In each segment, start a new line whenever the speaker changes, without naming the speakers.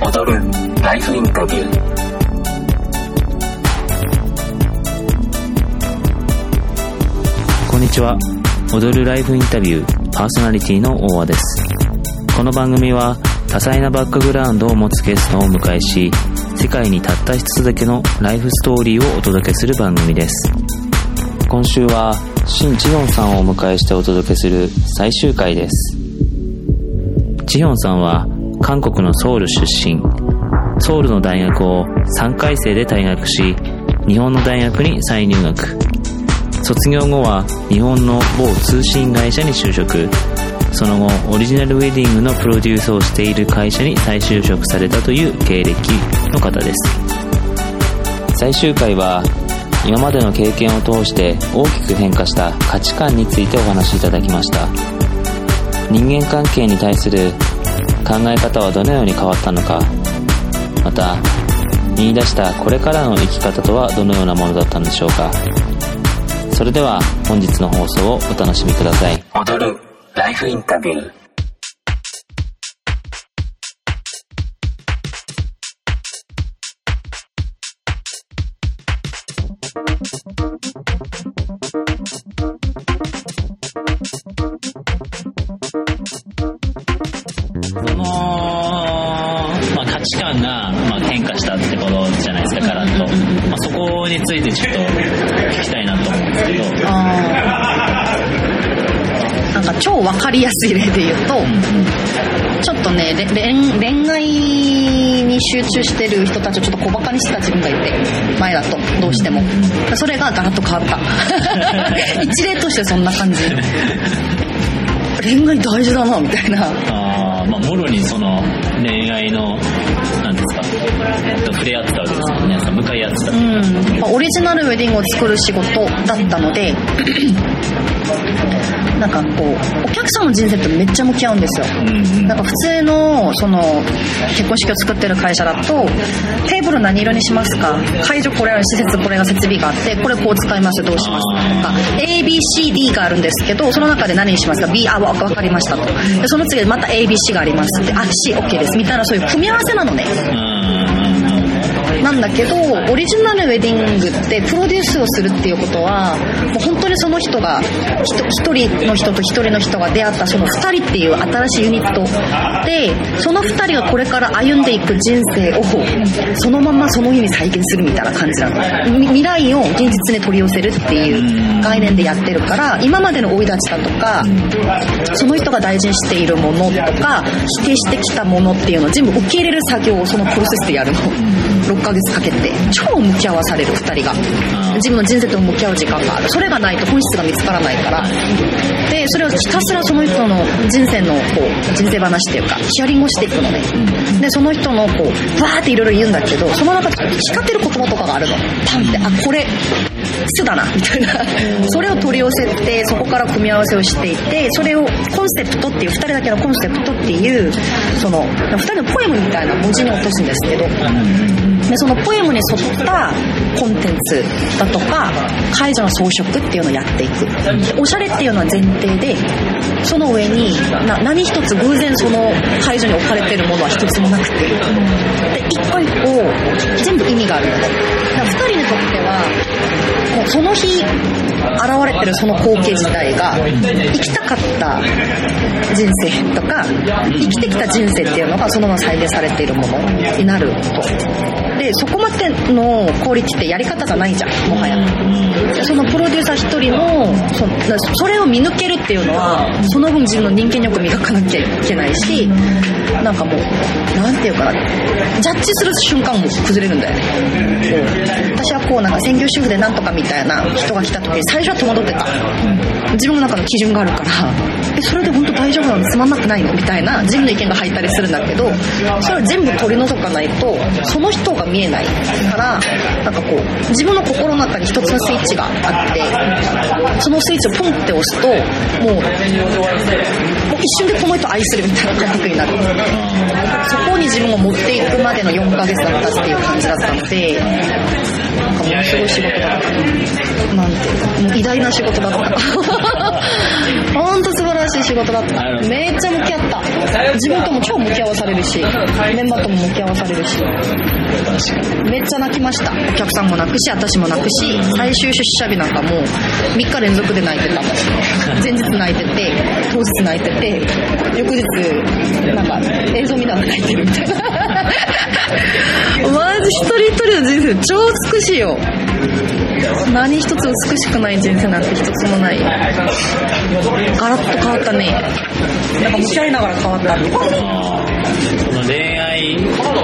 踊るライフインタビュー。
こんにちは。踊るライフインタビューパーソナリティの大和です。この番組は多彩なバックグラウンドを持つゲストをお迎えし世界にたった一つだけのライフストーリーをお届けする番組です。今週はシン・チヒョンさんをお迎えしてお届けする最終回です。チヒョンさんは韓国のソウル出身。ソウルの大学を3回生で退学し日本の大学に再入学。卒業後は日本の某通信会社に就職。その後オリジナルウェディングのプロデュースをしている会社に再就職されたという経歴の方です。最終回は今までの経験を通して大きく変化した価値観についてお話しいただきました。人間関係に対するえ方はどのように変わったのかまた見出したこれからの生き方とはどのようなものだったんでしょうか。それでは本日の放送をお楽しみください。
踊るライフインタビュー。
こについてちょっと聞きたいなと思うんですけど。
なんか超わかりやすい例で言うと、ちょっとねれ恋恋愛に集中してる人たちをちょっと小バカにしてた自分がいて前だとどうしても。それがガラッと変わった。一例としてそんな感じ。恋愛大事だなみたいな。
あーまあ、もろにその恋愛の、なんですか、触れ合ってたわけですもんね。その向かい合ってた。
うん、まオリジナルウェディングを作る仕事だったのでなんかこうお客さんの人生とめっちゃ向き合うんですよ。なんか普通のその結婚式を作ってる会社だとテーブル何色にしますか？会場これある施設これが設備があってこれこう使いますどうします？かとか ABCD があるんですけどその中で何にしますか？B あわ分かりましたと。でその次また ABC があります。ってあ COK です。みたいなそういう組み合わせなのねなんだけどオリジナルウェディングってプロデュースをするっていうことはもう本当にその人がひと一人の人と一人の人が出会ったその二人っていう新しいユニットでその二人がこれから歩んでいく人生をそのままその日に再現するみたいな感じなの。未来を現実に取り寄せるっていう概念でやってるから今までの生い立ちだとかその人が大事にしているものとか否定してきたものっていうのを全部受け入れる作業をそのプロセスでやるの。6ヶ月かけて超向き合わされる2人が。自分の人生と向き合う時間がある。それがないと本質が見つからないから。でそれをひたすらその人の人生のこう人生話っていうかヒアリングをしていくのね。でその人のこうバーっていろいろ言うんだけどその中で光ってる言葉とかがあるの。パンってあこれ巣だなみたいな。それを取り寄せてそこから組み合わせをしていてそれをコンセプトっていう2人だけのコンセプトっていうその2人のポエムみたいな文字に落とすんですけどでそのポエムに沿ったコンテンツだとか解除の装飾っていうのをやっていく。おしゃれっていうのは前提でその上にな何一つ偶然その解除に置かれてるものは一つもなくて。で一個一個全部意味があるの。でだから2人にとってはもうその日現れてるその光景自体が生きたかった人生とか生きてきた人生っていうのがそのまま再現されているものになると。でそこまでのクオリティってやり方がないじゃんもはや。そのプロデューサー一人のそそれを見抜けるっていうのはその分自分の人間力磨かなきゃいけないしなんかもうなんていうかな。ジャッジする瞬間も崩れるんだよね。こう私はこうなんか専業主婦でなんとかみたいな人が来た時最初は戸惑ってた。自分の中の基準があるからえそれで本当大丈夫なの？つまんなくないの？みたいな自分の意見が入ったりするんだけどそれを全部取り除かないとその人が見えないからなんかこう自分の心の中に一つのスイッチがあってそのスイッチをポンって押すともう一瞬でこの人愛するみたいな感覚になる。そこに自分を持っていくまでの4ヶ月だったっていう感じだったのでなんかものすごい仕事だった。なんてもう偉大な仕事だった。本当素晴らしい仕事事だった。めっちゃ向き合った。自分とも超向き合わされるしメンバーとも向き合わされるし。めっちゃ泣きました。お客さんも泣くし私も泣くし最終出社日なんかもう3日連続で泣いてた。前日泣いてて当日泣いてて翌日なんか映像見ながら泣いてるみたいな。マジ一人一人の人生超美しいよ何一つ美しくない人生なんて一つもない。ガラッと変わったね。なんか向き合いながら変わった。
その恋愛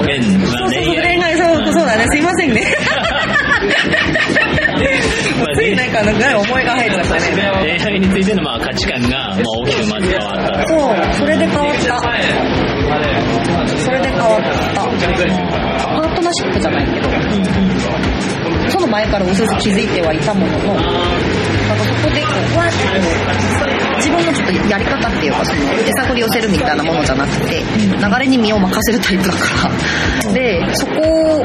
面、まあ、
そうそう恋愛そうそうだね。すいませんね。ついなんか長い思いが入っちゃったね
恋愛についてのまあ価値観がまあ大きくまず変わった。
そうそれで変わった。それで変わった。パートナーシップじゃないけどその前からうすうす気づいてはいたもののなんかそこでこうわーってこう自分のちょっとやり方っていうかその手探り寄せるみたいなものじゃなくて流れに身を任せるタイプだからでそこを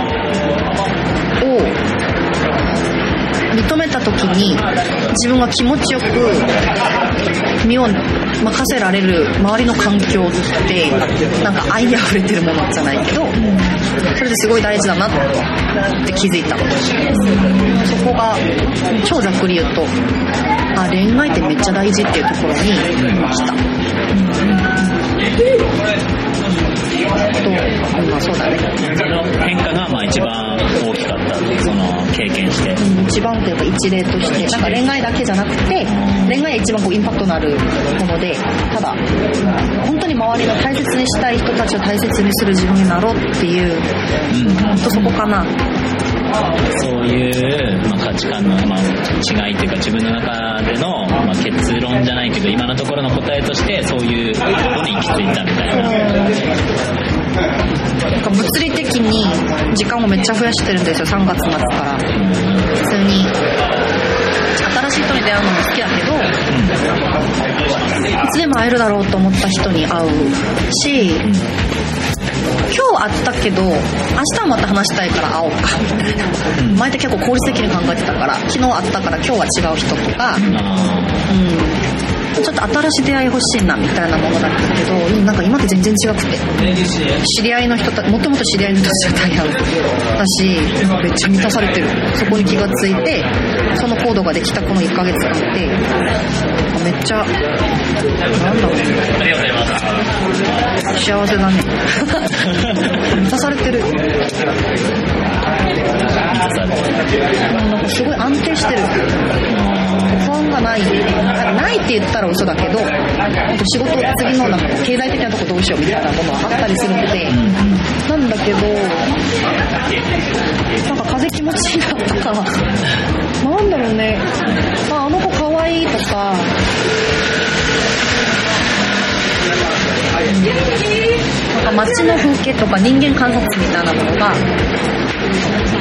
認めた時に自分が気持ちよく身を任せられる周りの環境ってなんか愛に溢れてるものじゃないけどそれですごい大事だなって気づいたそこが超ざっくり言うとあ恋愛ってめっちゃ大事っていうところに来た。とまあそうだね
その変化がまあ一番大きかったその経験して。
一番というか一例として。なんか恋愛だけじゃなくて恋愛が一番こうインパクトのあるものでただ本当に周りの大切にしたい人たちを大切にする自分になろうっていう本当そこかな
そういう、まあ、価値観の、まあ、違いっていうか自分の中での、まあ、結論じゃないけど今のところの答えとしてそういうことに行き着いたみたいな。
なん。か物理的に時間をめっちゃ増やしてるんですよ3月末から普通に新しい人に出会うのも好きだけどいつでも会えるだろうと思った人に会うし今日会ったけど明日はまた話したいから会おうか。みたいな前って結構効率的に考えてたから昨日会ったから今日は違う人とか。
あ
うん、ちょっと新しい出会い欲しいなみたいなものだったけどうんなんか今って全然違くて。知り合いの人たもともと知り合いの人たちが大半だしめっちゃ満たされてる。そこに気がついてその行動ができたこの1ヶ月間ってめっちゃなんだろう
ありがとうございます
幸せだね。満たされてる。なんかすごい安定してる。不安がない。ないって言ったら嘘だけど仕事次のなんか経済的なとこどうしようみたいなものはあったりするのでなんだけどなんか風気持ちいいなとかなんだろうね。ああの子可愛いとかなんか街の風景とか人間観察みたいなものが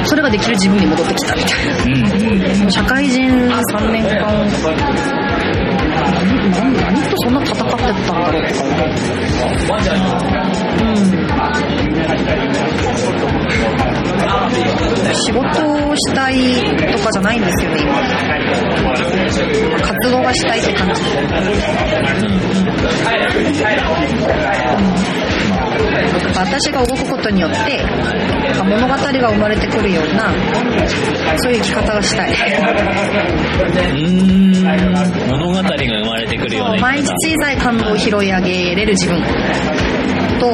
それができる自分に戻ってきたみたいな。社会人3年間何何とそんな戦ってたんだろうとかうん仕事をしたいとかじゃないんですよね今。活動がしたいって感じ。私が動くことによって物語が生まれてくるようなそういう生き方がしたい。
うん。物語が生まれてくるような
毎日小さい感動を拾い上げれる自分。と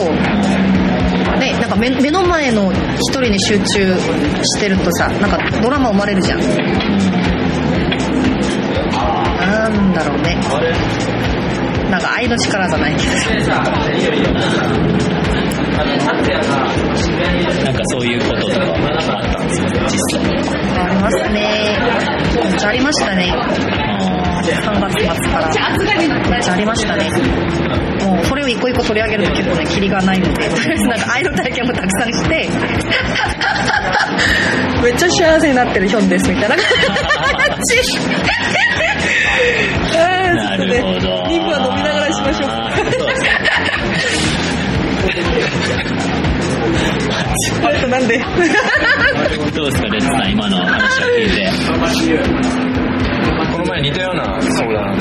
でなんか目目の前の一人に集中してるとさなんかドラマ生まれるじゃん。なんだろうね。なんか愛の力じゃないけど
なんかそういうこととかあったんですか実際。
ありますねめっちゃありましたね。3月末から。ありました。ねもうそれを一個一個取り上げると結構ねキリがないのでとりあえずなんか愛の体験もたくさんして。めっちゃ幸せになってるヒョンですみたいな。感じ
なるほど。
リングは飲みな
あ
となんで？
どうですかレッツさん今の話を聞いて。
この前似たような相談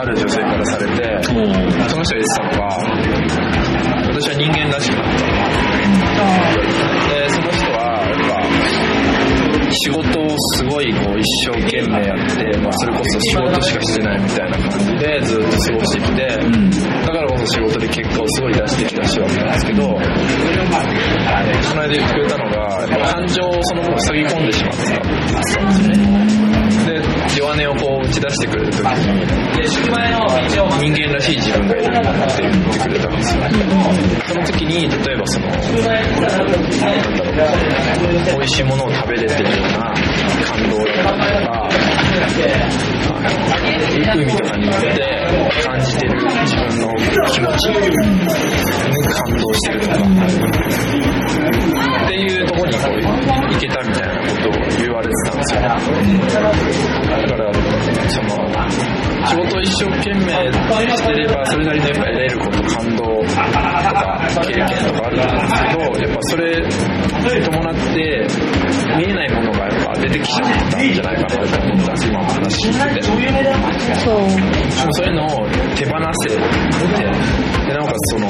ある女性からされて
もう
の人が言ってたのが私は人間らしくなった。でその人はやっぱ仕事をすごいこう一生懸命やって、まあ、それこそ仕事しかしてないみたいな感じでずっと過ごしてきて、だからの仕事で結果をすごい出してきた人だったんですけどこの間言ってくれたのが感情をその分塞ぎ込んでしまってたって言ってたんですねで弱音をこう打ち出してくれるときに人間らしい自分がいるって言ってくれたんですよその時に例えばそのなんだろう美味しいものを食べれてるような感動だったりとか海とかに行って感じてる自分の気持ちに感動してるとかっていうところにこう行けたみたいなことを言われてたんですよだからその仕事を一生懸命してればそれなりにやっぱ得れること感動経験とかあるんですけどやっぱそれに伴って見えないものがやっぱ出てきちゃったんじゃないかなと思ったんです今の話聞いてて
そう。
でそういうのを手放せて。でなおかつその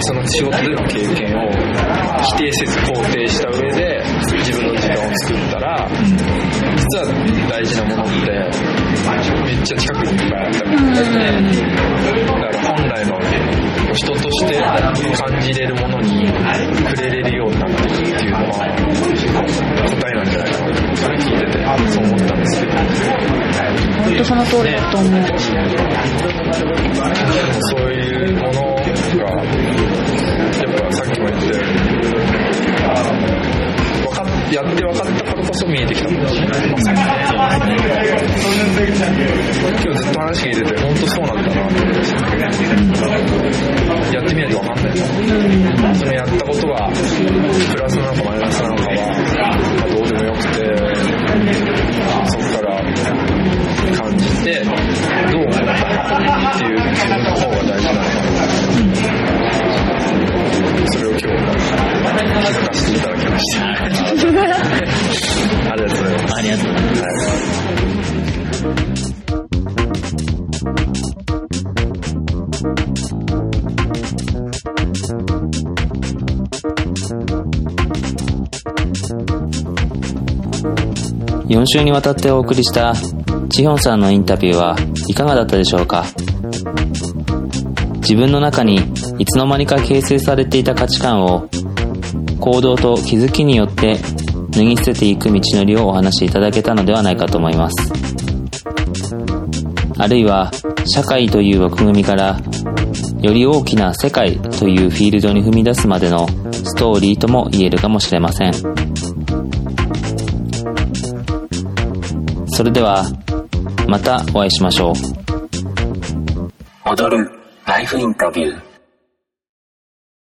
その仕事での経験を否定せず肯定した上で自分の時間を作ったら実は大事なものってめっちゃ近くにいっぱいあったりとかだから本来の人として感じれるものに触れれるようになっていくっていうのは答えなんじゃないかなとそれ聞いててそう思ったんですけど。
本当その通りだと思う。
そういうものが、やっぱさっきも言ったように、かっやって分かったからこそ見えてきた。ものだし、まさに。今日ずっと話聞いてて、本当そうなんだなって思ってやってみないと分かんない。そ
4週にわたってお送りしたチヒョンさんのインタビューはいかがだったでしょうか？自分の中にいつの間にか形成されていた価値観を行動と気づきによって脱ぎ捨てていく道のりをお話しいただけたのではないかと思います。あるいは社会という枠組みからより大きな世界というフィールドに踏み出すまでのストーリーとも言えるかもしれません。それではまたお会いしましょう。
踊るライフインタビュー